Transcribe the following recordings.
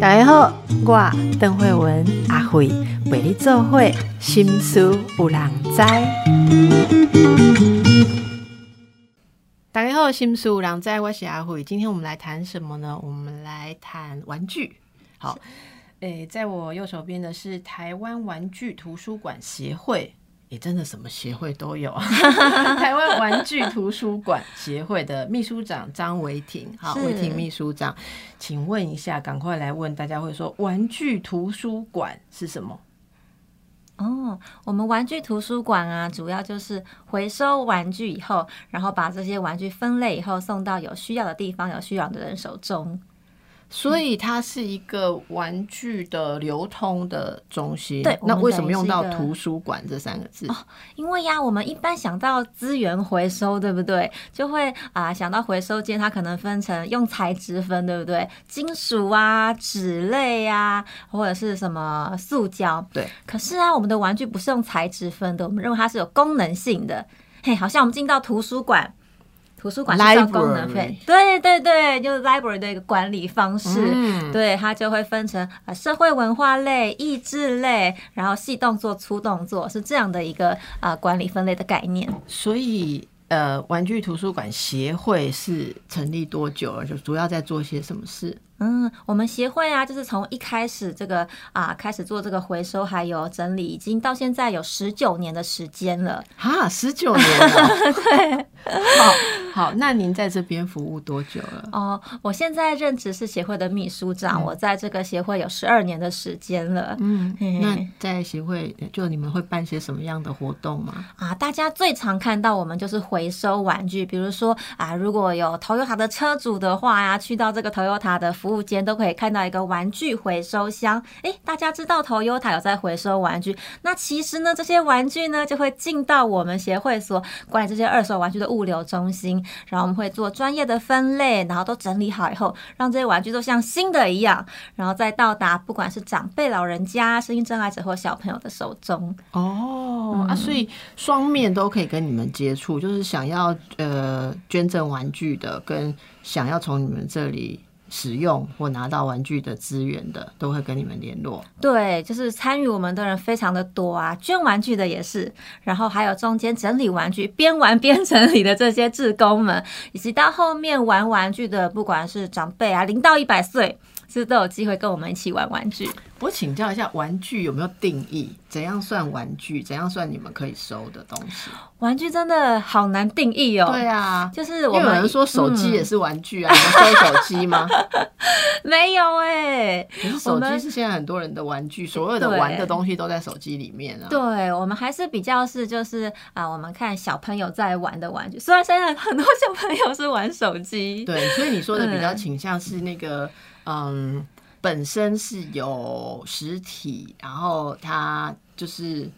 大家好，我邓慧文阿慧为你做会心思有人知。大家好，心思有人知，我是阿慧。今天我们来谈什么呢？我们来谈玩具。好，诶，在我右手边的是台湾玩具图书馆协会。也真的什么协会都有，台湾玩具图书馆协会的秘书长张维婷，好，维婷秘书长，请问一下，赶快来问大家会说玩具图书馆是什么？哦，我们玩具图书馆啊，主要就是回收玩具以后，然后把这些玩具分类以后，送到有需要的地方、有需要的人手中。所以它是一个玩具的流通的中心。对，那为什么用到图书馆这三个字？哦，因为呀，我们一般想到资源回收，对不对？就会啊想到回收间，它可能分成用材质分，对不对？金属啊、纸类啊，或者是什么塑胶。对。可是啊，我们的玩具不是用材质分的，我们认为它是有功能性的。嘿，好像我们进到图书馆。图书馆是功能费，对对对，就是 library 的一个管理方式，对它就会分成呃社会文化类、益智类，然后细动作、粗动作，是这样的一个啊管理分类的概念。所以呃，玩具图书馆协会是成立多久了？就主要在做些什么事？嗯，我们协会啊，就是从一开始这个啊开始做这个回收还有整理，已经到现在有十九年的时间了。啊，十九年了。对，好，好，那您在这边服务多久了？哦，我现在任职是协会的秘书长，我在这个协会有十二年的时间了。嗯，那在协会就你们会办些什么样的活动吗？啊，大家最常看到我们就是回收玩具，比如说啊，如果有 Toyota 的车主的话呀，去到这个 Toyota 的。服务间都可以看到一个玩具回收箱，诶，大家知道头优塔有在回收玩具，那其实呢，这些玩具呢就会进到我们协会所管理这些二手玩具的物流中心，然后我们会做专业的分类，然后都整理好以后，让这些玩具都像新的一样，然后再到达不管是长辈、老人家、声音障碍者或小朋友的手中。哦，啊，所以双面都可以跟你们接触，就是想要呃捐赠玩具的，跟想要从你们这里。使用或拿到玩具的资源的，都会跟你们联络。对，就是参与我们的人非常的多啊，捐玩具的也是，然后还有中间整理玩具、边玩边整理的这些志工们，以及到后面玩玩具的，不管是长辈啊，零到一百岁。是都有机会跟我们一起玩玩具。我请教一下，玩具有没有定义？怎样算玩具？怎样算你们可以收的东西？玩具真的好难定义哦。对啊，就是我们有人说手机也是玩具啊，你们收手机吗？没有哎，可是手机是现在很多人的玩具，所有的玩的东西都在手机里面啊。对，我们还是比较是就是啊，我们看小朋友在玩的玩具，虽然现在很多小朋友是玩手机。对，所以你说的比较倾向是那个。嗯，嗯本身是有实体，然后它就是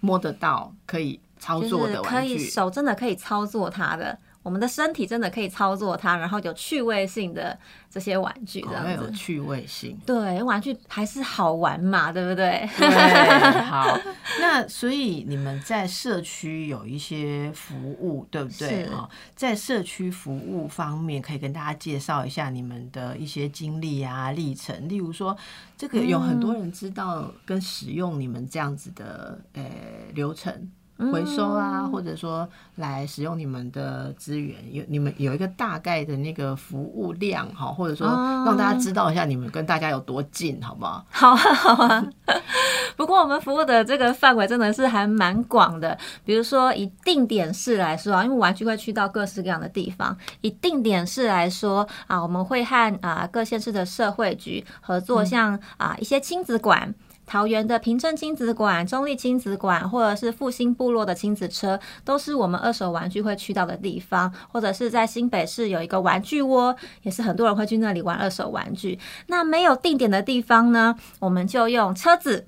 摸得到，可以操作的玩具，手真的可以操作它的。我们的身体真的可以操作它，然后有趣味性的这些玩具，这样子有趣味性。对，玩具还是好玩嘛，对不对？对，好。那所以你们在社区有一些服务，对不对？啊，在社区服务方面，可以跟大家介绍一下你们的一些经历啊、历程。例如说，这个有很多人知道跟使用你们这样子的呃流程。回收啊，或者说来使用你们的资源，有你们有一个大概的那个服务量哈，或者说让大家知道一下你们跟大家有多近，好不好？好啊，好啊。不过我们服务的这个范围真的是还蛮广的，比如说以定点式来说啊，因为玩具会去到各式各样的地方。以定点式来说啊，我们会和啊各县市的社会局合作，像啊一些亲子馆。桃园的平镇亲子馆、中立亲子馆，或者是复兴部落的亲子车，都是我们二手玩具会去到的地方。或者是在新北市有一个玩具窝，也是很多人会去那里玩二手玩具。那没有定点的地方呢，我们就用车子。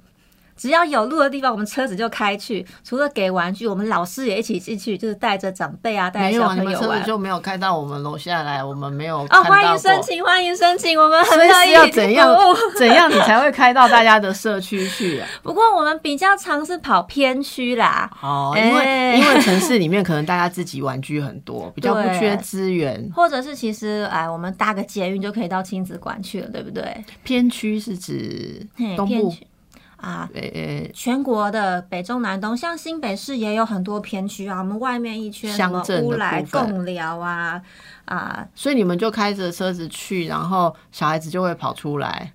只要有路的地方，我们车子就开去。除了给玩具，我们老师也一起进去，就是带着长辈啊，带着小朋友玩。就没有开到我们楼下来，我们没有哦。欢迎申请，欢迎申请，我们很乐意。要怎样 怎样你才会开到大家的社区去啊？不过我们比较常是跑偏区啦。哦，因为因为城市里面可能大家自己玩具很多，比较不缺资源，或者是其实哎，我们搭个捷运就可以到亲子馆去了，对不对？偏区是指东部。啊，全国的北中南东，像新北市也有很多片区啊。我们外面一圈什么乌来共寮啊啊，所以你们就开着车子去，然后小孩子就会跑出来，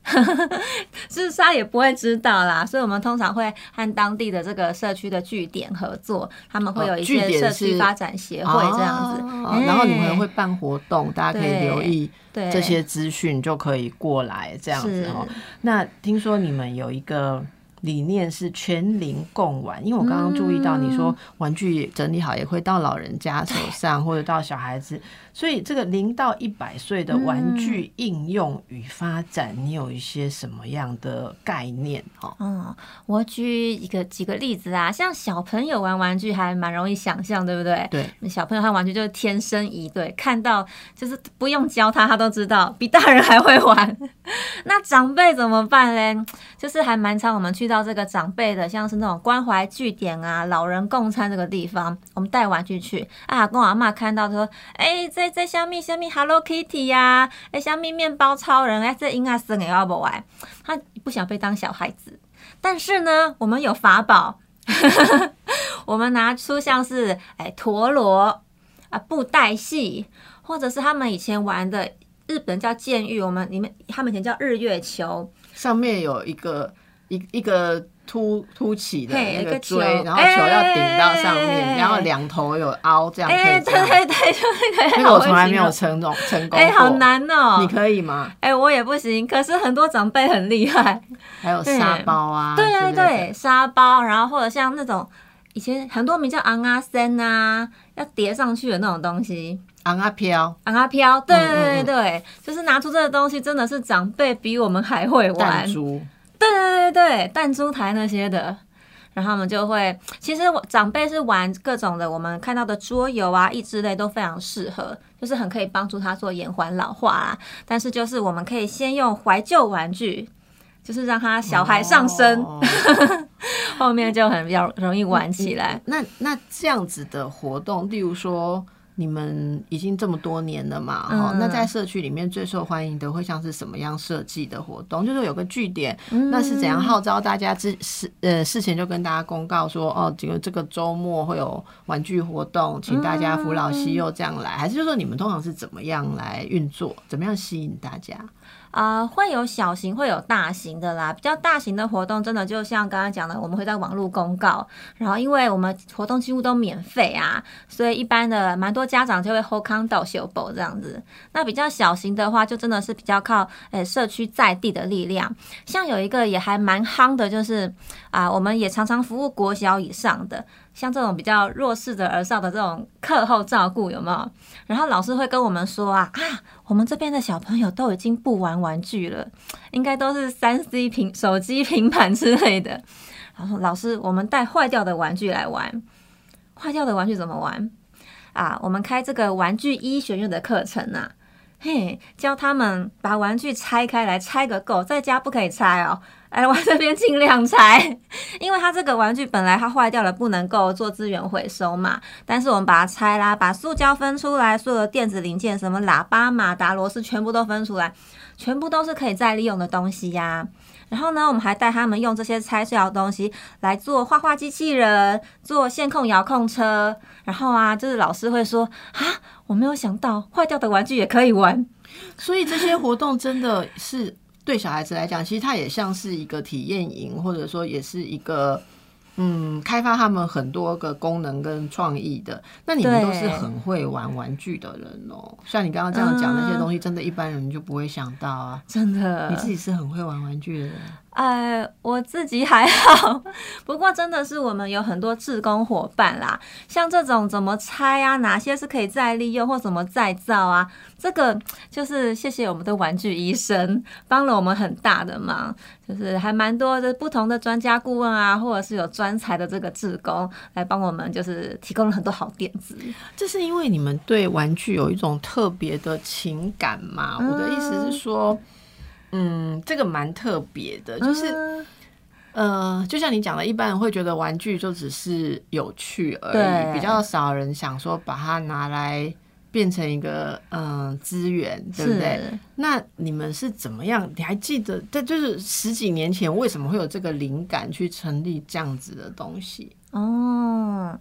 是他也不会知道啦。所以我们通常会和当地的这个社区的据点合作，他们会有一些社区发展协会这样子，然后你们会办活动，大家可以留意这些资讯，就可以过来这样子哦。那听说你们有一个。理念是全龄共玩，因为我刚刚注意到你说玩具整理好也会到老人家手上，或者到小孩子。所以这个零到一百岁的玩具应用与发展，你有一些什么样的概念？哈，嗯，我举一个几个例子啊，像小朋友玩玩具还蛮容易想象，对不对？对，小朋友他玩具就是天生一对，看到就是不用教他，他都知道，比大人还会玩。那长辈怎么办嘞？就是还蛮常我们去到到这个长辈的，像是那种关怀据点啊，老人共餐这个地方，我们带玩具去啊，跟我阿妈看到说，哎，这。在虾米虾米 Hello Kitty 呀，哎虾米面包超人，哎这应该是也要不玩，他不想被当小孩子。但是呢，我们有法宝，我们拿出像是哎陀螺啊布袋戏，或者是他们以前玩的日本叫剑玉，我们你们他们以前叫日月球，上面有一个一一个。凸凸起的一个锥，然后球要顶到上面，然后两头有凹，这样可以。对对对，就那个。那个我从来没有成功成功。哎，好难哦！你可以吗？哎，我也不行。可是很多长辈很厉害。还有沙包啊。对对对，沙包，然后或者像那种以前很多名叫昂阿森啊，要叠上去的那种东西。昂阿飘，昂阿飘，对对对对，就是拿出这个东西，真的是长辈比我们还会玩。对对对对弹珠台那些的，然后我们就会，其实长辈是玩各种的，我们看到的桌游啊、益智类都非常适合，就是很可以帮助他做延缓老化啊。但是就是我们可以先用怀旧玩具，就是让他小孩上身，后面就很比较容易玩起来。那那这样子的活动，例如说。你们已经这么多年了嘛？哈，那在社区里面最受欢迎的会像是什么样设计的活动？就是有个据点，那是怎样号召大家？之事呃事前就跟大家公告说，哦，这个这个周末会有玩具活动，请大家扶老携幼这样来，还是就说你们通常是怎么样来运作？怎么样吸引大家？啊，会有小型，会有大型的啦。比较大型的活动，真的就像刚刚讲的，我们会在网络公告。然后，因为我们活动几乎都免费啊，所以一般的蛮多家长就会 hold 康到秀宝这样子。那比较小型的话，就真的是比较靠诶社区在地的力量。像有一个也还蛮夯的，就是啊，我们也常常服务国小以上的。像这种比较弱势的儿少的这种课后照顾有没有？然后老师会跟我们说啊啊，我们这边的小朋友都已经不玩玩具了，应该都是三 C 平手机、平板之类的。然后老师，我们带坏掉的玩具来玩，坏掉的玩具怎么玩啊？我们开这个玩具医学院的课程啊，嘿，教他们把玩具拆开来，拆个够，在家不可以拆哦。哎，我这边尽量拆，因为它这个玩具本来它坏掉了，不能够做资源回收嘛。但是我们把它拆啦，把塑胶分出来，所有的电子零件，什么喇叭、马达、螺丝，全部都分出来，全部都是可以再利用的东西呀。然后呢，我们还带他们用这些拆碎的东西来做画画机器人，做线控遥控车。然后啊，就是老师会说啊，我没有想到坏掉的玩具也可以玩。所以这些活动真的是。对小孩子来讲，其实它也像是一个体验营，或者说也是一个嗯，开发他们很多个功能跟创意的。那你们都是很会玩玩具的人哦，像你刚刚这样讲那些东西，真的一般人就不会想到啊。真的，你自己是很会玩玩具的人哎，我自己还好，不过真的是我们有很多志工伙伴啦，像这种怎么拆啊，哪些是可以再利用或怎么再造啊，这个就是谢谢我们的玩具医生帮了我们很大的忙，就是还蛮多的不同的专家顾问啊，或者是有专才的这个志工来帮我们，就是提供了很多好点子。这是因为你们对玩具有一种特别的情感嘛？我的意思是说。嗯，这个蛮特别的，就是，呃，就像你讲的，一般人会觉得玩具就只是有趣而已，比较少人想说把它拿来变成一个嗯资源，对不对？那你们是怎么样？你还记得，这就是十几年前为什么会有这个灵感去成立这样子的东西？哦。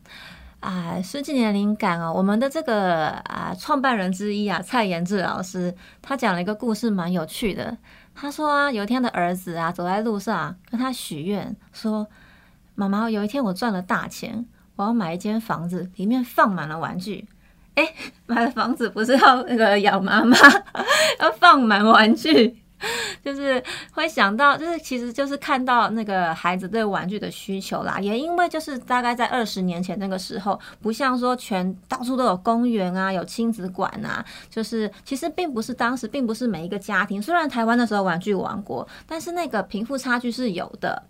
啊，十几年灵感哦！我们的这个啊，创办人之一啊，蔡延志老师，他讲了一个故事，蛮有趣的。他说啊，有一天他的儿子啊，走在路上，跟他许愿说：“妈妈，有一天我赚了大钱，我要买一间房子，里面放满了玩具。”哎，买了房子不是要那个养妈妈，要放满玩具。就是会想到，就是其实就是看到那个孩子对玩具的需求啦，也因为就是大概在二十年前那个时候，不像说全到处都有公园啊，有亲子馆啊，就是其实并不是当时并不是每一个家庭，虽然台湾那时候玩具王国，但是那个贫富差距是有的。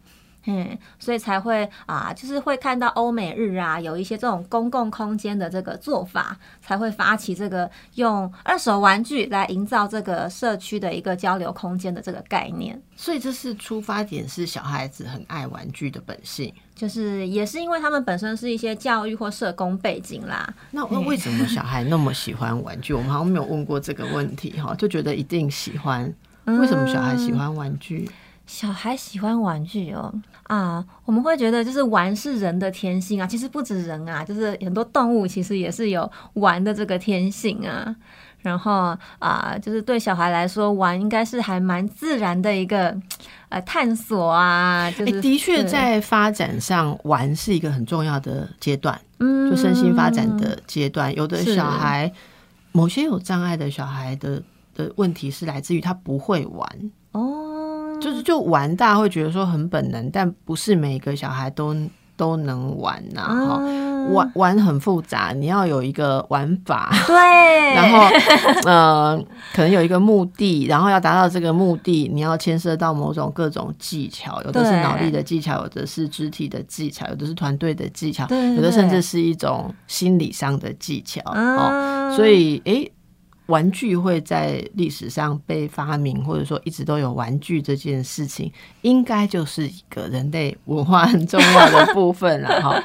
嗯，所以才会啊，就是会看到欧美日啊，有一些这种公共空间的这个做法，才会发起这个用二手玩具来营造这个社区的一个交流空间的这个概念。所以这是出发点是小孩子很爱玩具的本性，就是也是因为他们本身是一些教育或社工背景啦。那那为什么小孩那么喜欢玩具？我们好像没有问过这个问题哈，就觉得一定喜欢。为什么小孩喜欢玩具？小孩喜欢玩具哦啊，我们会觉得就是玩是人的天性啊，其实不止人啊，就是很多动物其实也是有玩的这个天性啊。然后啊，就是对小孩来说，玩应该是还蛮自然的一个呃探索啊。就是的确在发展上，玩是一个很重要的阶段，嗯，就身心发展的阶段。有的小孩，某些有障碍的小孩的的问题是来自于他不会玩哦。就是就玩，大家会觉得说很本能，但不是每个小孩都 都能玩呐。哈，玩玩很复杂，你要有一个玩法，对，然后呃，可能有一个目的，然后要达到这个目的，你要牵涉到某种各种技巧，有的是脑力的技巧，有的是肢体的技巧，有的是团队的技巧，有的甚至是一种心理上的技巧。哦，所以诶。玩具会在历史上被发明，或者说一直都有玩具这件事情，应该就是一个人类文化很重要的部分了 哈。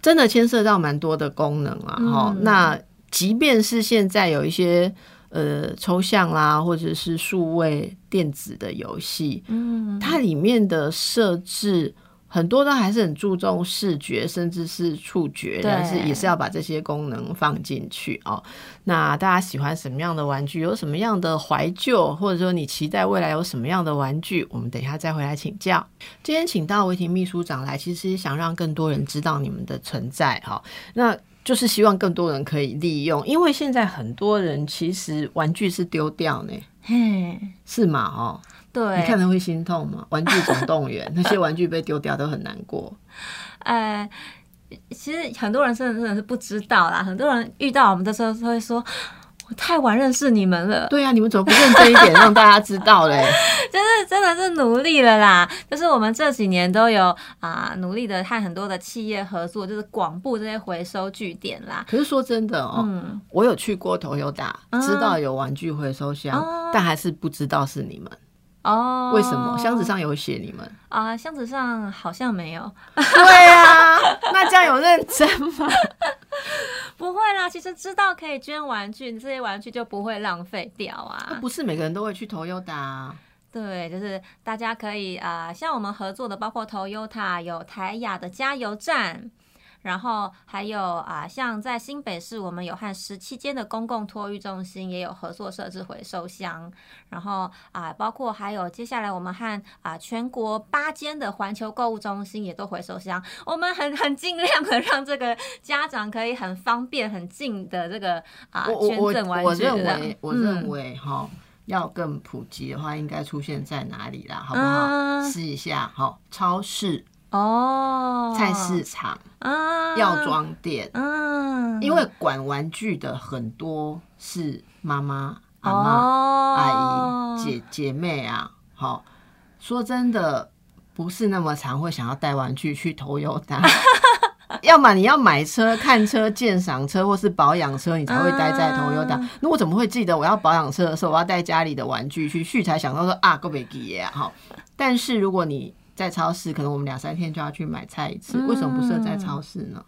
真的牵涉到蛮多的功能啊哈。那即便是现在有一些呃抽象啦，或者是数位电子的游戏，嗯，它里面的设置。很多都还是很注重视觉，甚至是触觉，但是也是要把这些功能放进去哦。那大家喜欢什么样的玩具？有什么样的怀旧，或者说你期待未来有什么样的玩具？我们等一下再回来请教。今天请到维婷秘书长来，其实想让更多人知道你们的存在哈。那就是希望更多人可以利用，因为现在很多人其实玩具是丢掉呢，嘿，是吗？哦。对，你看了会心痛吗？玩具总动员那些玩具被丢掉都很难过。呃，其实很多人真的真的是不知道啦。很多人遇到我们的时候会说：“我太晚认识你们了。”对呀，你们怎么不认真一点，让大家知道嘞？就是真的是努力了啦。就是我们这几年都有啊，努力的和很多的企业合作，就是广布这些回收据点啦。可是说真的哦，我有去过头有打，知道有玩具回收箱，但还是不知道是你们。哦，为什么箱子上有写你们啊？箱子上好像没有。对啊，那这样有认真吗？不会啦，其实知道可以捐玩具，这些玩具就不会浪费掉啊。不是每个人都会去投优达。对，就是大家可以啊，像我们合作的，包括投优塔，有台雅的加油站。然后还有啊，像在新北市，我们有和十七间的公共托育中心也有合作设置回收箱。然后啊，包括还有接下来我们和啊全国八间的环球购物中心也都回收箱。我们很很尽量的让这个家长可以很方便、很近的这个啊捐赠。我认为，我认为哈，要更普及的话，应该出现在哪里啦？好不好？试一下，哈，超市哦，菜市场啊，药妆店，嗯，因为管玩具的很多是妈妈、阿妈、哦阿姨、姐姐妹啊。好，说真的，不是那么常会想要带玩具去投油单。要么你要买车、看车、鉴赏车，或是保养车，你才会待在头优档。那我怎么会记得我要保养车的时候，我要带家里的玩具去？去才想到说啊，够没记啊！哈，但是如果你在超市，可能我们两三天就要去买菜一次，为什么不设在超市呢？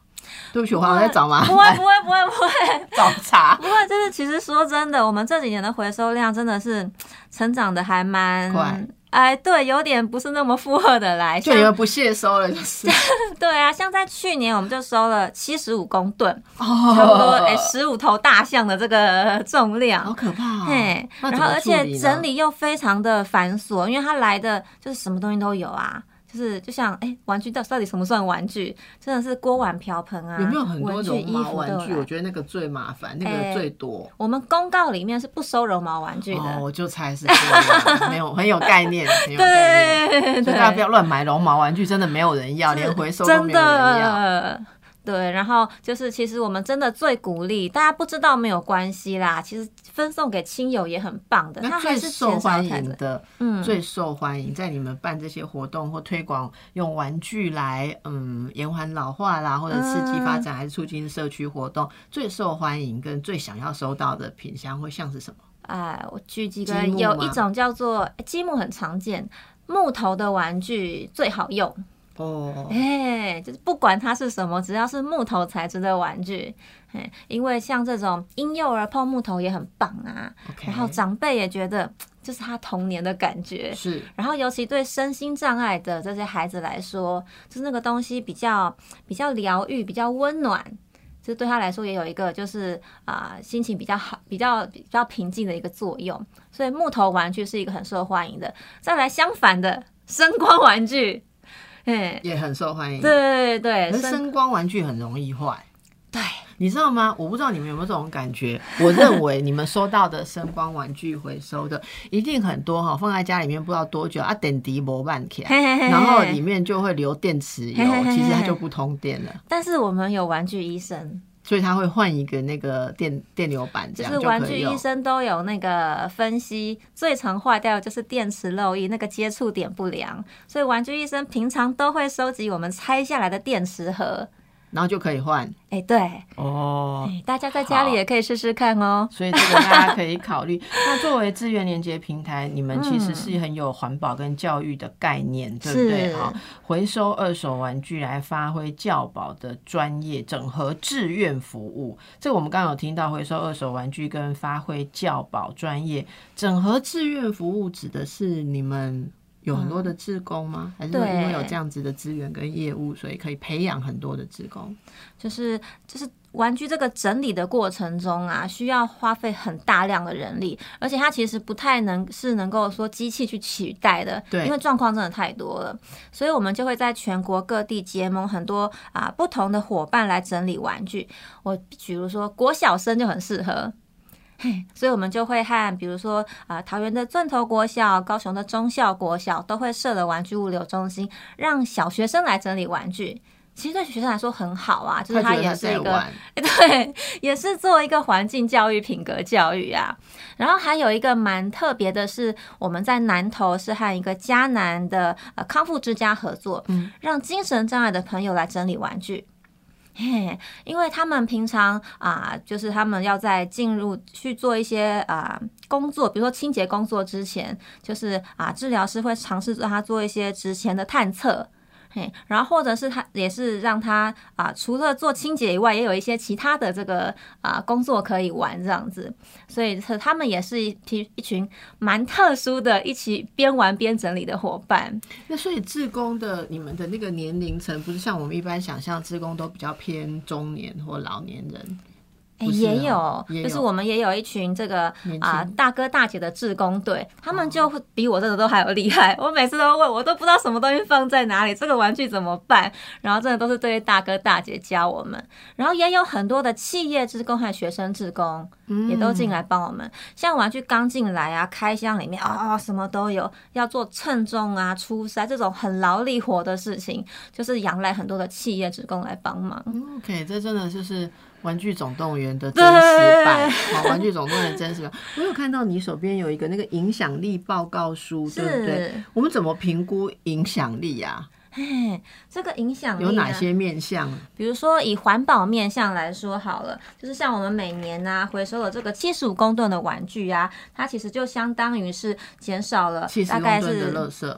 对不起，我好像在找麻不会不会不会不 会找茬。不会，就是其实说真的，我们这几年的回收量真的是成长的还蛮快。哎，对，有点不是那么负荷的来，就你们不屑收了，就是。对啊，像在去年我们就收了七十五公吨，哦，差不多哎十五头大象的这个 重量，好可怕。嘿，然后而且整理又非常的繁琐，因为它来的就是什么东西都有啊。就是就像哎，玩具到到底什么算玩具？真的是锅碗瓢盆啊，有没有很多绒毛玩具？我觉得那个最麻烦，那个最多。我们公告里面是不收绒毛玩具的，哦，我就猜是这样，没有 很有概念，很有概念，所以大家不要乱买绒毛玩具，真的没有人要，连回收都没有人要。对，然后就是其实我们真的最鼓励大家不知道没有关系啦，其实分送给亲友也很棒的。那最受欢迎的，嗯，最受欢迎在你们办这些活动或推广用玩具来，嗯，延缓老化啦，或者刺激发展，还是促进社区活动，最受欢迎跟最想要收到的品相会像是什么？哎，我举几个，有一种叫做积木，很常见，木头的玩具最好用。哦，哎，就是不管它是什么，只要是木头材质的玩具，哎，因为像这种婴幼儿碰木头也很棒啊。然后长辈也觉得就是他童年的感觉。是。然后尤其对身心障碍的这些孩子来说，就是那个东西比较比较疗愈，比较温暖，就对他来说也有一个就是啊心情比较好、比较比较平静的一个作用。所以木头玩具是一个很受欢迎的。再来相反的声光玩具。也很受欢迎。对对对，可是声光玩具很容易坏。对，你知道吗？我不知道你们有没有这种感觉。我认为你们收到的声光玩具回收的一定很多哈，放在家里面不知道多久啊，等迪摩半天，然后里面就会留电池油，其实它就不通电了。但是我们有玩具医生。所以他会换一个那个电电流板，这样就是玩具医生都有那个分析，最常坏掉就是电池漏液，那个接触点不良。所以玩具医生平常都会收集我们拆下来的电池盒。然后就可以换，哎，对，哦，大家在家里也可以试试看哦。所以这个大家可以考虑。那作为资源连接平台，你们其实是很有环保跟教育的概念，对不对？好，回收二手玩具来发挥教保的专业，整合志愿服务。这个我们刚刚有听到，回收二手玩具跟发挥教保专业，整合志愿服务指的是你们。有很多的志工吗？还是因为有这样子的资源跟业务，所以可以培养很多的志工？就是就是玩具这个整理的过程中啊，需要花费很大量的人力，而且它其实不太能是能够说机器去取代的，对，因为状况真的太多了，所以我们就会在全国各地结盟很多啊不同的伙伴来整理玩具。我比如说国小生就很适合。所以，我们就会和比如说啊，桃园的钻头国小、高雄的中校国小都会设了玩具物流中心，让小学生来整理玩具。其实对学生来说很好啊，就是它也是一个 对，也是做一个环境教育、品格教育啊。然后还有一个蛮特别的是，我们在南投是和一个迦南的呃康复之家合作，嗯，让精神障碍的朋友来整理玩具。嘿，因为他们平常啊，就是他们要在进入去做一些啊工作，比如说清洁工作之前，就是啊治疗师会尝试让他做一些之前的探测。嘿，然后或者是他也是让他啊，除了做清洁以外，也有一些其他的这个啊工作可以玩这样子，所以他们也是一批一群蛮特殊的，一起边玩边整理的伙伴。那所以志工的你们的那个年龄层，不是像我们一般想象，志工都比较偏中年或老年人。也哦有，就是我们也有一群这个啊、大哥大姐的志工队，他们就会比我这个都还要厉害。我每次都问，我都不知道什么东西放在哪里，这个玩具怎么办？然后真的都是这些大哥大姐教我们。然后也有很多的企业志工和学生志工也都进来帮我们。像玩具刚进来啊，开箱里面啊、什么都有，要做称重啊、出塞这种很劳力活的事情，就是仰赖很多的企业职工来帮忙。嗯 OK，这真的就是《玩具总动员》的真实版，好，《玩具总动员》真实版。我有看到你手边有一个那个影响力报告书，对不对？我们怎么评估影响力呀、嘿，这个影响力、啊、有哪些面向？比如说以环保面向来说好了，就是像我们每年呢、回收了这个七十五公吨的玩具啊，它其实就相当于是减少了大概是垃圾，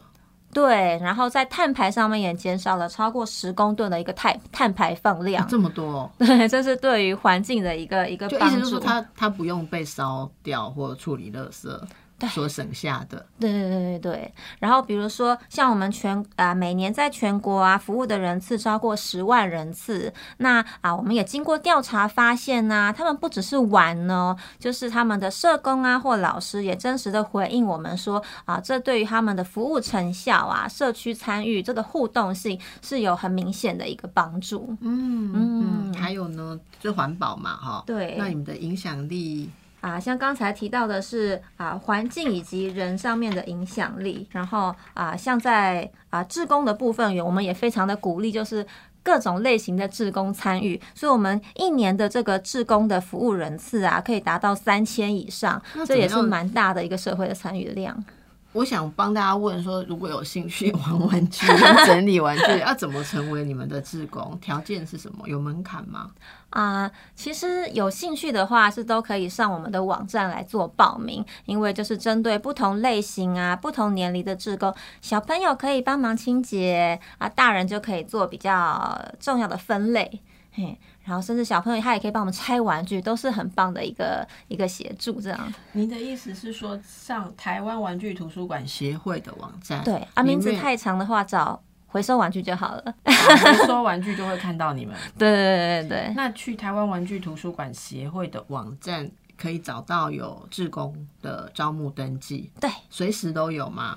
对，然后在碳排上面也减少了超过十公吨的一个碳碳排放量。这么多、哦，对，这是对于环境的一个一个帮助就意思就是说。它它不用被烧掉或处理垃圾对所省下的。对对对对对，然后比如说像我们全啊、每年在全国啊服务的人次超过十万人次，那啊我们也经过调查发现呢、他们不只是玩呢，就是他们的社工啊或老师也真实的回应我们说啊，这对于他们的服务成效啊、社区参与这个互动性是有很明显的一个帮助。嗯嗯，还有呢，就环保嘛，哈。对那你们的影响力，啊，像刚才提到的是啊，环境以及人上面的影响力，然后啊，像在啊志工的部分，我们也非常的鼓励，就是各种类型的志工参与，所以我们一年的这个志工的服务人次啊，可以达到三千以上，这也是蛮大的一个社会的参与量。我想帮大家问说，如果有兴趣玩玩具、跟 整理玩具，要怎么成为你们的志工？条件是什么？有门槛吗？啊、其实有兴趣的话是都可以上我们的网站来做报名，因为就是针对不同类型啊、不同年龄的志工，小朋友可以帮忙清洁啊，大人就可以做比较重要的分类，嘿，然后甚至小朋友他也可以帮我们拆玩具，都是很棒的一个一个协助，这样。您的意思是说，上台湾玩具图书馆协会的网站，对啊，名字太长的话找回收玩具就好了，回收玩具就会看到你们。对对对对对。那去台湾玩具图书馆协会的网站可以找到有志工的招募登记，对，随时都有吗？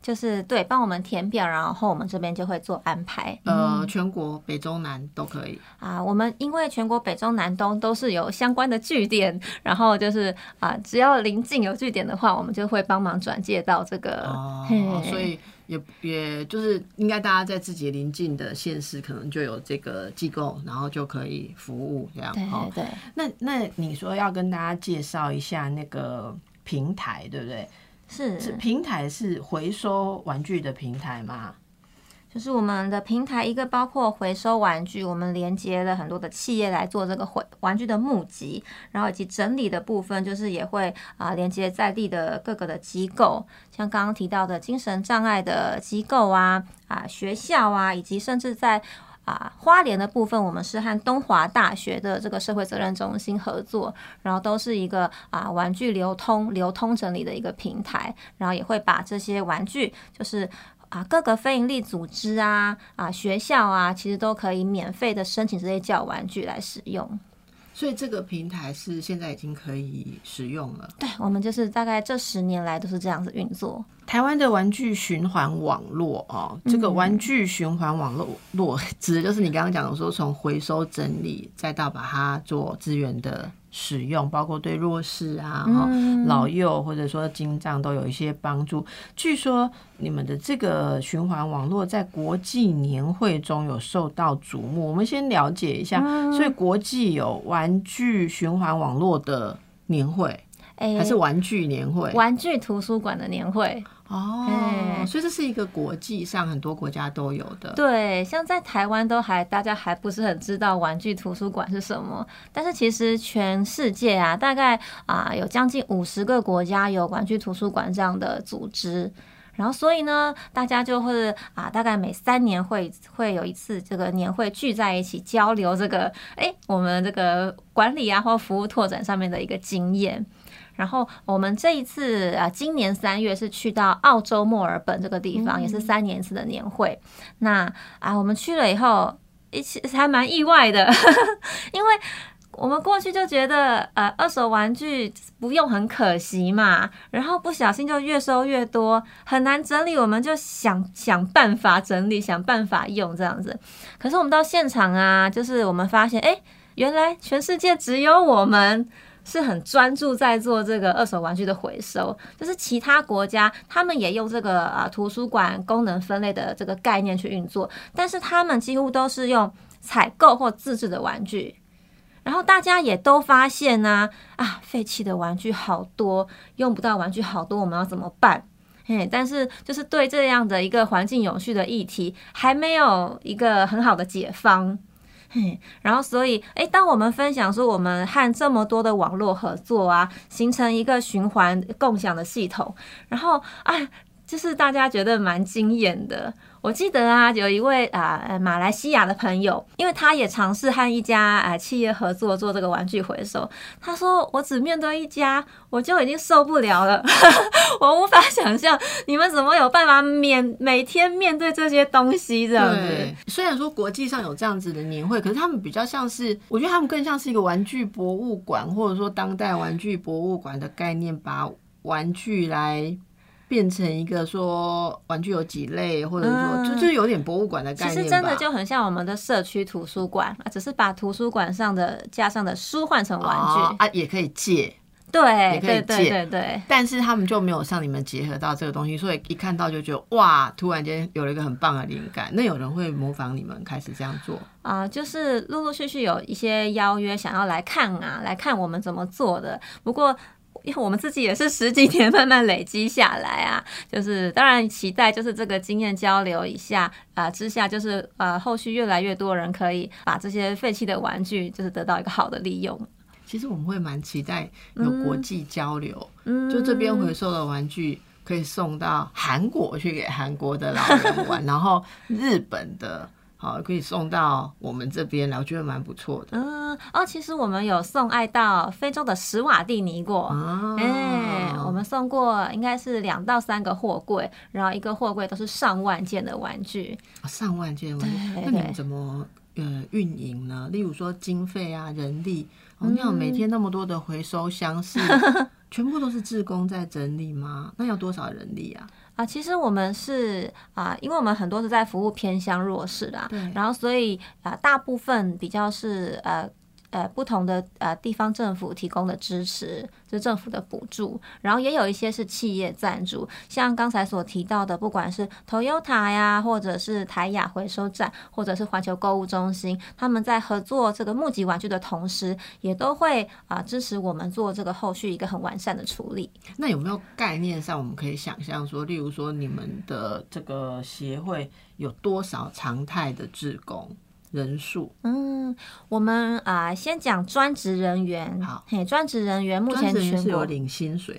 就是对，帮我们填表，然后我们这边就会做安排。呃，全国北中南都可以。啊，我们因为全国北中南东都是有相关的据点，然后就是啊，只要临近有据点的话，我们就会帮忙转介到这个。哦嘿，所以也也就是应该大家在自己邻近的县市，可能就有这个机构，然后就可以服务这样。对对，那那你说要跟大家介绍一下那个平台，对不对？是是，平台是回收玩具的平台吗？就是我们的平台一个包括回收玩具，我们连接了很多的企业来做这个回玩具的募集，然后以及整理的部分，就是也会啊连接在地的各个的机构，像刚刚提到的精神障碍的机构啊啊学校啊，以及甚至在。啊，花莲的部分，我们是和东华大学的这个社会责任中心合作，然后都是一个啊玩具流通、流通整理的一个平台，然后也会把这些玩具，就是啊各个非营利组织啊、啊学校啊，其实都可以免费的申请这些教玩具来使用。所以这个平台是现在已经可以使用了。对，我们就是大概这十年来都是这样子运作。台湾的玩具循环网络哦，这个玩具循环网络络指的就是你刚刚讲的说，从回收整理再到把它做资源的使用，包括对弱势啊、哈、老幼或者说精障都有一些帮助。据说你们的这个循环网络在国际年会中有受到瞩目，我们先了解一下。所以国际有玩具循环网络的年会，哎、还是玩具年会？玩具图书馆的年会？哦，哎所以这是一个国际上很多国家都有的。对，像在台湾都还大家还不是很知道玩具图书馆是什么，但是其实全世界啊，大概啊有将近五十个国家有玩具图书馆这样的组织。然后，所以呢，大家就会啊，大概每三年会会有一次这个年会聚在一起交流这个，哎，我们这个管理啊或服务拓展上面的一个经验。然后我们这一次啊，今年三月是去到澳洲墨尔本这个地方，也是三年一次的年会。那啊，我们去了以后，一起还蛮意外的，因为我们过去就觉得，呃，二手玩具不用很可惜嘛，然后不小心就越收越多，很难整理，我们就想想办法整理，想办法用这样子。可是我们到现场啊，就是我们发现，哎，原来全世界只有我们是很专注在做这个二手玩具的回收，就是其他国家他们也用这个啊图书馆功能分类的这个概念去运作，但是他们几乎都是用采购或自制的玩具。然后大家也都发现呢，啊，废弃的玩具好多，用不到玩具好多，我们要怎么办？嘿，但是就是对这样的一个环境永续的议题，还没有一个很好的解方。然后所以，哎，当我们分享说我们和这么多的网络合作啊，形成一个循环共享的系统，然后啊，就是大家觉得蛮惊艳的。我记得啊，有一位啊马来西亚的朋友，因为他也尝试和一家啊企业合作做这个玩具回收。他说：“我只面对一家，我就已经受不了了，我无法想象你们怎么有办法面每天面对这些东西这样子。”虽然说国际上有这样子的年会，可是他们比较像是，我觉得他们更像是一个玩具博物馆，或者说当代玩具博物馆的概念，把玩具来。变成一个说玩具有几类，或者说就就有点博物馆的概念其实真的就很像我们的社区图书馆啊，只是把图书馆上的架上的书换成玩具啊，也可以借，对，也可以借，对对。但是他们就没有像你们结合到这个东西，所以一看到就觉得哇，突然间有了一个很棒的灵感。那有人会模仿你们开始这样做啊？就是陆陆续续有一些邀约想要来看啊，来看我们怎么做的。不过。因为我们自己也是十几年慢慢累积下来啊，就是当然期待就是这个经验交流一下啊之下，就是呃后续越来越多人可以把这些废弃的玩具就是得到一个好的利用。其实我们会蛮期待有国际交流，就这边回收的玩具可以送到韩国去给韩国的老人玩，然后日本的。好，可以送到我们这边来，我觉得蛮不错的。嗯，哦，其实我们有送爱到非洲的史瓦蒂尼过。哎，我们送过应该是两到三个货柜，然后一个货柜都是上万件的玩具。上万件玩具，那你们怎么呃运营呢？例如说经费啊、人力，哦，你每天那么多的回收箱是 全部都是志工在整理吗？那要多少人力啊？啊，其实我们是啊，因为我们很多是在服务偏向弱势的，然后所以啊，大部分比较是呃。呃，不同的呃地方政府提供的支持，是政府的补助，然后也有一些是企业赞助，像刚才所提到的，不管是 Toyota 呀，或者是台雅回收站，或者是环球购物中心，他们在合作这个募集玩具的同时，也都会啊支持我们做这个后续一个很完善的处理。那有没有概念上，我们可以想象说，例如说你们的这个协会有多少常态的志工？人数，嗯，我们啊，先讲专职人员。好，嘿，专职人员目前全国有领薪水，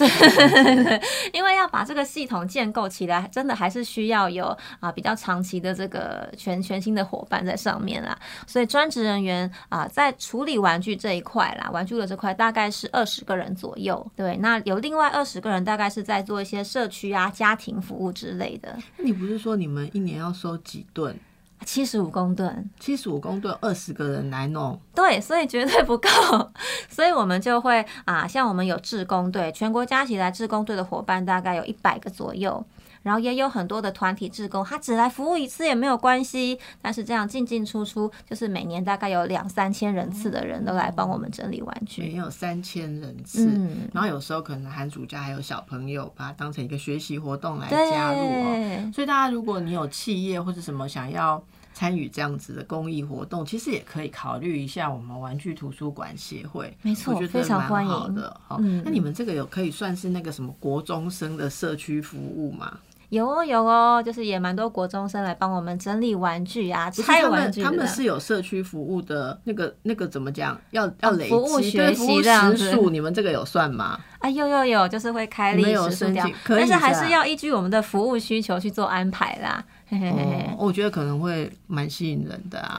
因为要把这个系统建构起来，真的还是需要有啊比较长期的这个全全新的伙伴在上面啦。所以专职人员啊，在处理玩具这一块啦，玩具的这块大概是二十个人左右。对，那有另外二十个人，大概是在做一些社区啊、家庭服务之类的。你不是说你们一年要收几吨？七十五公吨，七十五公吨，二十个人来弄，对，所以绝对不够，所以我们就会啊，像我们有志工队，全国加起来志工队的伙伴大概有一百个左右，然后也有很多的团体志工，他只来服务一次也没有关系，但是这样进进出出，就是每年大概有两三千人次的人都来帮我们整理玩具，每年有三千人次，然后有时候可能寒暑假还有小朋友把它当成一个学习活动来加入哦，所以大家如果你有企业或者什么想要。参与这样子的公益活动，其实也可以考虑一下我们玩具图书馆协会。没错，非常欢迎的。好，那你们这个有可以算是那个什么国中生的社区服务吗？有哦，有哦，就是也蛮多国中生来帮我们整理玩具啊，拆玩具。他们是有社区服务的那个那个怎么讲？要要累积服务学习这样子。你们这个有算吗？啊，有有有，就是会开立时数掉，但是还是要依据我们的服务需求去做安排啦。哦，我觉得可能会蛮吸引人的啊，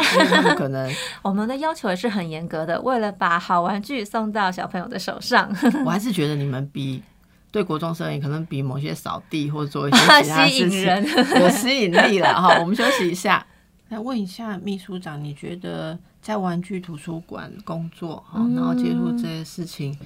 可能 我们的要求也是很严格的，为了把好玩具送到小朋友的手上。我还是觉得你们比对国中生也可能比某些扫地或者做一些 其他事情 有吸引力了哈。我们休息一下。来问一下秘书长，你觉得在玩具图书馆工作哈，然后接触这些事情，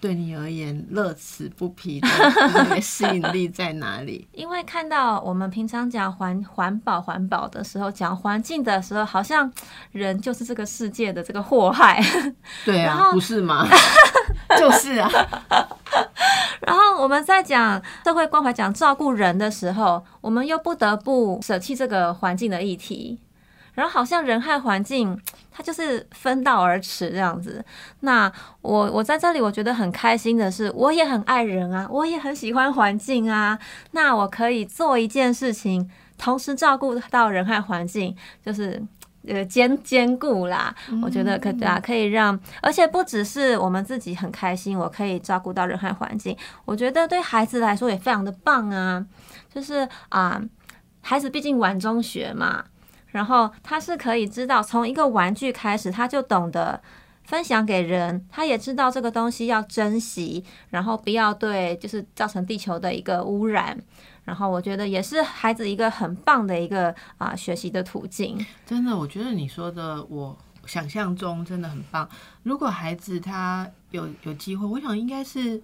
对你而言乐此不疲的吸引力在哪里？因为看到我们平常讲环环保环保的时候，讲环境的时候，好像人就是这个世界的这个祸害。对啊，不是吗？就是啊。然后我们在讲社会关怀、讲照顾人的时候，我们又不得不舍弃这个环境的议题。然后好像人和环境，它就是分道而驰这样子。那我我在这里，我觉得很开心的是，我也很爱人啊，我也很喜欢环境啊。那我可以做一件事情，同时照顾到人和环境，就是呃兼兼顾啦。我觉得可对啊可以让，而且不只是我们自己很开心，我可以照顾到人和环境。我觉得对孩子来说也非常的棒啊，就是啊，孩子毕竟玩中学嘛。然后他是可以知道，从一个玩具开始，他就懂得分享给人，他也知道这个东西要珍惜，然后不要对，就是造成地球的一个污染。然后我觉得也是孩子一个很棒的一个啊学习的途径。真的，我觉得你说的，我想象中真的很棒。如果孩子他有有机会，我想应该是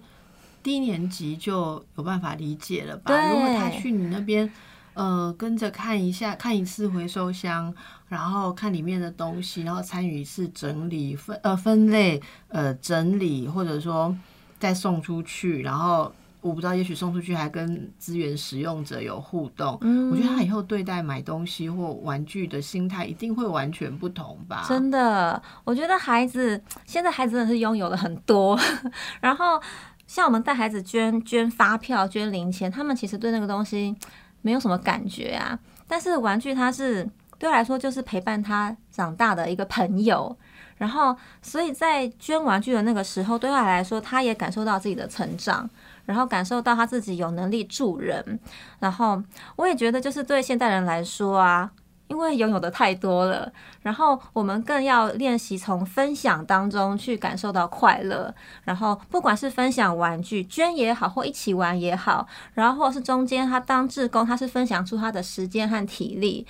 低年级就有办法理解了吧？如果他去你那边。呃，跟着看一下，看一次回收箱，然后看里面的东西，然后参与一次整理分呃分类呃整理，或者说再送出去，然后我不知道，也许送出去还跟资源使用者有互动。嗯，我觉得他以后对待买东西或玩具的心态一定会完全不同吧。真的，我觉得孩子现在孩子真的是拥有了很多，然后像我们带孩子捐捐发票、捐零钱，他们其实对那个东西。没有什么感觉啊，但是玩具它是对我来说就是陪伴他长大的一个朋友，然后所以在捐玩具的那个时候，对他来说他也感受到自己的成长，然后感受到他自己有能力助人，然后我也觉得就是对现代人来说啊。因为拥有的太多了，然后我们更要练习从分享当中去感受到快乐。然后不管是分享玩具、捐也好，或一起玩也好，然后或是中间他当志工，他是分享出他的时间和体力，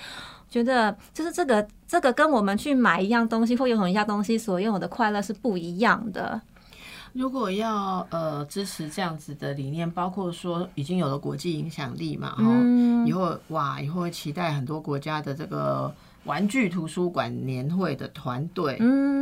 觉得就是这个这个跟我们去买一样东西或拥有一样东西所拥有的快乐是不一样的。如果要呃支持这样子的理念，包括说已经有了国际影响力嘛，然后以后哇，以后会期待很多国家的这个。玩具图书馆年会的团队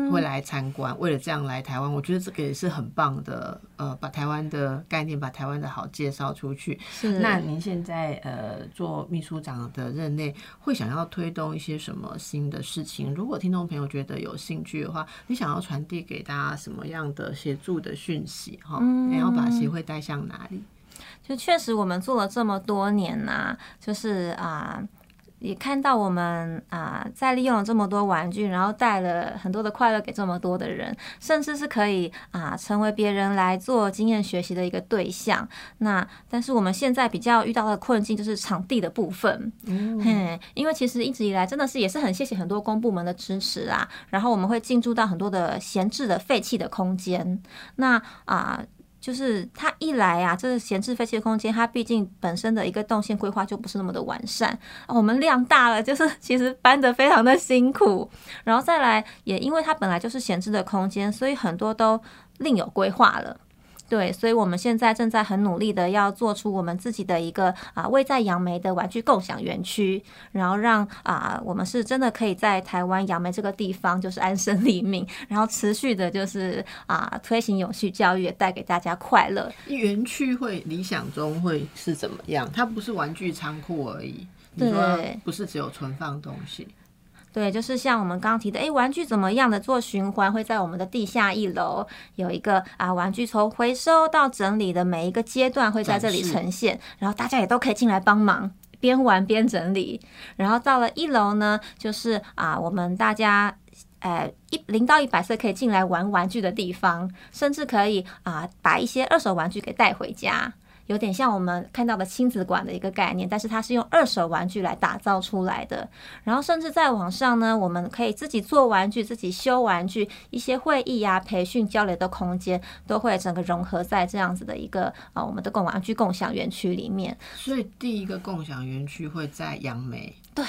会来参观，为了这样来台湾，我觉得这个也是很棒的。呃，把台湾的概念，把台湾的好介绍出去。是。那您现在呃做秘书长的任内，会想要推动一些什么新的事情？如果听众朋友觉得有兴趣的话，你想要传递给大家什么样的协助的讯息？哈，你要把协会带向哪里？就确实，我们做了这么多年呐，就是啊。也看到我们啊，在利用了这么多玩具，然后带了很多的快乐给这么多的人，甚至是可以啊成为别人来做经验学习的一个对象。那但是我们现在比较遇到的困境就是场地的部分，嗯，因为其实一直以来真的是也是很谢谢很多公部门的支持啊，然后我们会进驻到很多的闲置的废弃的空间，那啊。就是它一来啊，这是闲置废弃的空间，它毕竟本身的一个动线规划就不是那么的完善。我们量大了，就是其实搬得非常的辛苦。然后再来，也因为它本来就是闲置的空间，所以很多都另有规划了。对，所以我们现在正在很努力的要做出我们自己的一个啊，位在杨梅的玩具共享园区，然后让啊，我们是真的可以在台湾杨梅这个地方就是安身立命，然后持续的就是啊，推行永续教育，带给大家快乐。园区会理想中会是怎么样？它不是玩具仓库而已，对不是只有存放东西。对，就是像我们刚刚提的，哎，玩具怎么样的做循环，会在我们的地下一楼有一个啊，玩具从回收到整理的每一个阶段会在这里呈现，然后大家也都可以进来帮忙，边玩边整理。然后到了一楼呢，就是啊，我们大家，呃，一零到一百岁可以进来玩玩具的地方，甚至可以啊，把一些二手玩具给带回家。有点像我们看到的亲子馆的一个概念，但是它是用二手玩具来打造出来的。然后甚至在网上呢，我们可以自己做玩具、自己修玩具，一些会议呀、培训、交流的空间都会整个融合在这样子的一个啊我们的共玩具共享园区里面。所以第一个共享园区会在杨梅。对。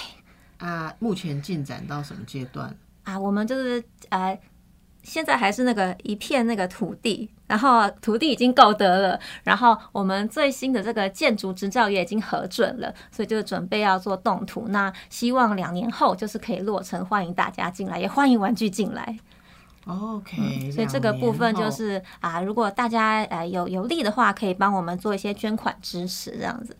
啊，目前进展到什么阶段？啊，我们就是呃，现在还是那个一片那个土地，然后土地已经购得了，然后我们最新的这个建筑执照也已经核准了，所以就准备要做动土。那希望两年后就是可以落成，欢迎大家进来，也欢迎玩具进来。OK，所以这个部分就是啊，如果大家呃有有力的话，可以帮我们做一些捐款支持，这样子。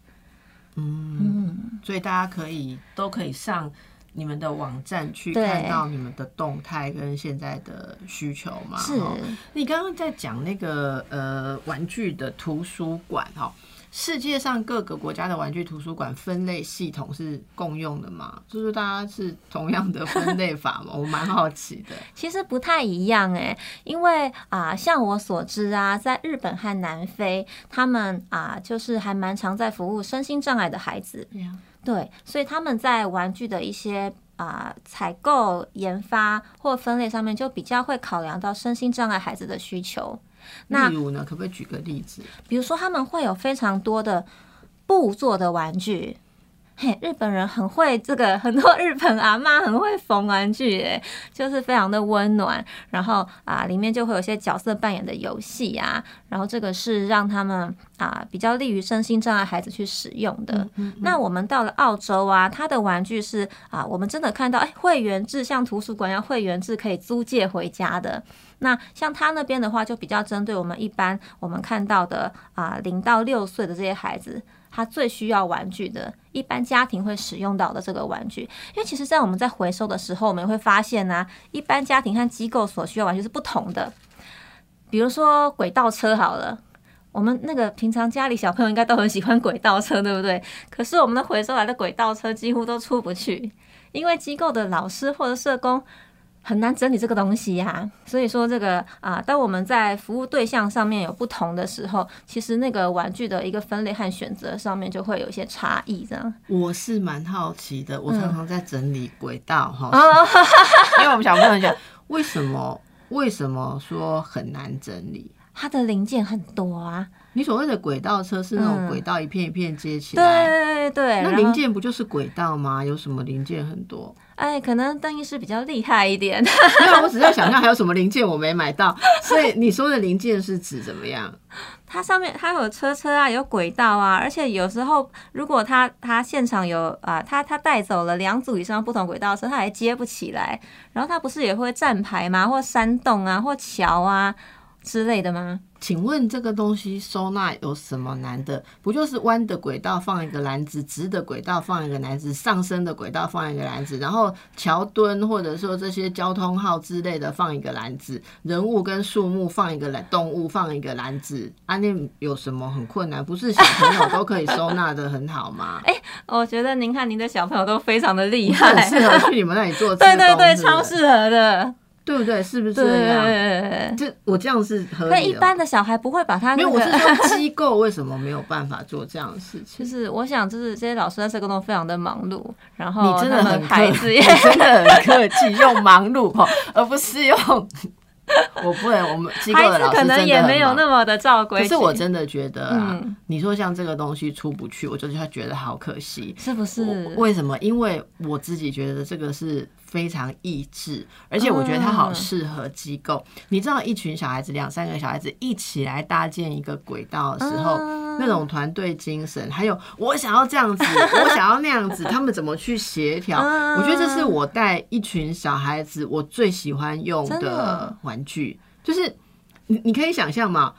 嗯所以大家可以都可以上你们的网站去看到你们的动态跟现在的需求嘛。是你刚刚在讲那个呃玩具的图书馆哈，世界上各个国家的玩具图书馆分类系统是共用的吗？就是大家是同样的分类法吗？我蛮好奇的。其实不太一样诶，因为啊、像我所知啊，在日本和南非，他们啊、就是还蛮常在服务身心障碍的孩子，对所以他们在玩具的一些啊、采购、研发或分类上面，就比较会考量到身心障碍孩子的需求。那例如呢，可不可以举个例子？比如说，他们会有非常多的布做的玩具。嘿，日本人很会这个，很多日本阿妈很会缝玩具，哎，就是非常的温暖。然后啊，里面就会有些角色扮演的游戏啊，然后这个是让他们啊比较利于身心障碍孩子去使用的。那我们到了澳洲啊，他的玩具是啊，我们真的看到哎会员制，像图书馆一样会员制可以租借回家的。那像他那边的话，就比较针对我们一般我们看到的啊零到六岁的这些孩子，他最需要玩具的，一般家庭会使用到的这个玩具。因为其实，在我们在回收的时候，我们会发现呢、一般家庭和机构所需要玩具是不同的。比如说轨道车好了。我们那个平常家里小朋友应该都很喜欢轨道车，对不对？可是我们的回收来的轨道车几乎都出不去，因为机构的老师或者社工很难整理这个东西呀、所以说这个啊，当我们在服务对象上面有不同的时候，其实那个玩具的一个分类和选择上面就会有一些差异，这样。我是蛮好奇的，我嗯常常在整理轨道哈，哦 因为我们想问一下，为什么为什么说很难整理？它的零件很多啊，你所谓的轨道车是那种嗯轨道一片一片接起来，对对，那零件不就是轨道吗？有什么零件很多？哎，可能邓医师比较厉害一点。没有，我只是在想象还有什么零件我没买到。所以你说的零件是指怎么样？它上面它有车车啊，有轨道啊，而且有时候如果他他现场有啊，他他带走了两组以上不同轨道的车，他还接不起来。然后他不是也会站牌吗？或山洞啊，或桥啊之类的吗？请问这个东西收纳有什么难的？不就是弯的轨道放一个篮子，直的轨道放一个篮子，上升的轨道放一个篮子，然后桥墩或者说这些交通号之类的放一个篮子，人物跟树木放一个篮，动物放一个篮子，啊，那有什么很困难？不是小朋友都可以收纳的很好吗？哎我觉得您看您的小朋友都非常的厉害很，适合去你们那里做对对对，超适合的，对不对？是不是这样？这我这样是合那理的。一般的小孩不会把他没有，我是说机构为什么没有办法做这样的事情就？是我想，就是这些老师在社工都非常的忙碌，然后你真的很孩子也 你真的很客气，用忙碌哦，而不是用 我不能，我们机构孩的老师子可能也没有。那么的照规。可是我真的觉得啊，嗯你说像这个东西出不去，我就是觉得好可惜。是不是？我为什么？因为我自己觉得这个是非常益智，而且我觉得它好适合机构。你知道，一群小孩子，两三个小孩子一起来搭建一个轨道的时候，嗯那种团队精神，还有我想要这样子，我想要那样子，他们怎么去协调？嗯我觉得这是我带一群小孩子我最喜欢用的的玩具，就是你你可以想象嘛。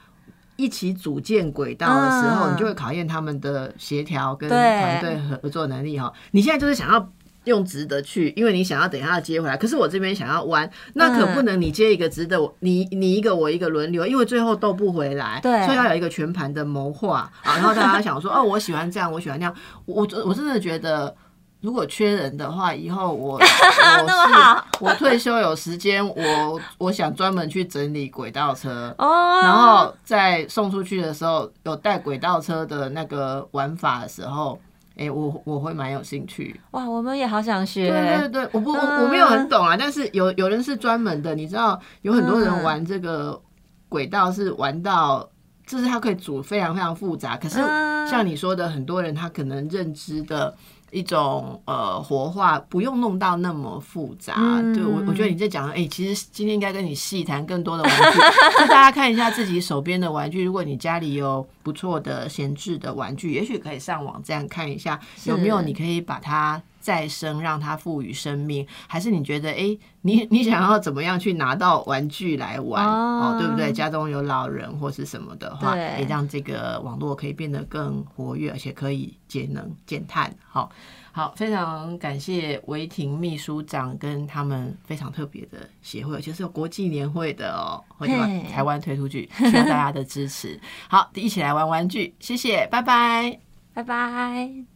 一起组建轨道的时候，嗯你就会考验他们的协调跟团队合作能力哈。你现在就是想要用直的去，因为你想要等一下接回来，可是我这边想要弯，那可不能你接一个直的，我你你一个我一个轮流，因为最后斗不回来，对所以要有一个全盘的谋划啊。然后大家 想说，哦，我喜欢这样，我喜欢那样，我我真的觉得。如果缺人的话，以后我 我我退休有时间，我我想专门去整理轨道车，哦，然后在送出去的时候，有带轨道车的那个玩法的时候，哎、我我会蛮有兴趣。哇，我们也好想学。对对对，我不我我没有很懂啊，但是有有人是专门的，你知道，有很多人玩这个轨道是玩到。就是它可以组非常非常复杂，可是嗯像你说的，很多人他可能认知的一种呃活化，不用弄到那么复杂。嗯对我，我觉得你在讲，哎、其实今天应该跟你细谈更多的玩具，就大家看一下自己手边的玩具。如果你家里有不错的闲置的玩具，也许可以上网站看一下有没有你可以把它再生，让它赋予生命，还是你觉得，哎、你你想要怎么样去拿到玩具来玩哦哦对不对？家中有老人或是什么的话，对也让这个网络可以变得更活跃，而且可以节能减碳。好，好，非常感谢维婷秘书长跟他们非常特别的协会，而且是有国际年会的哦，会把台湾推出去，需要大家的支持。好，一起来玩玩具，谢谢，拜拜。拜拜。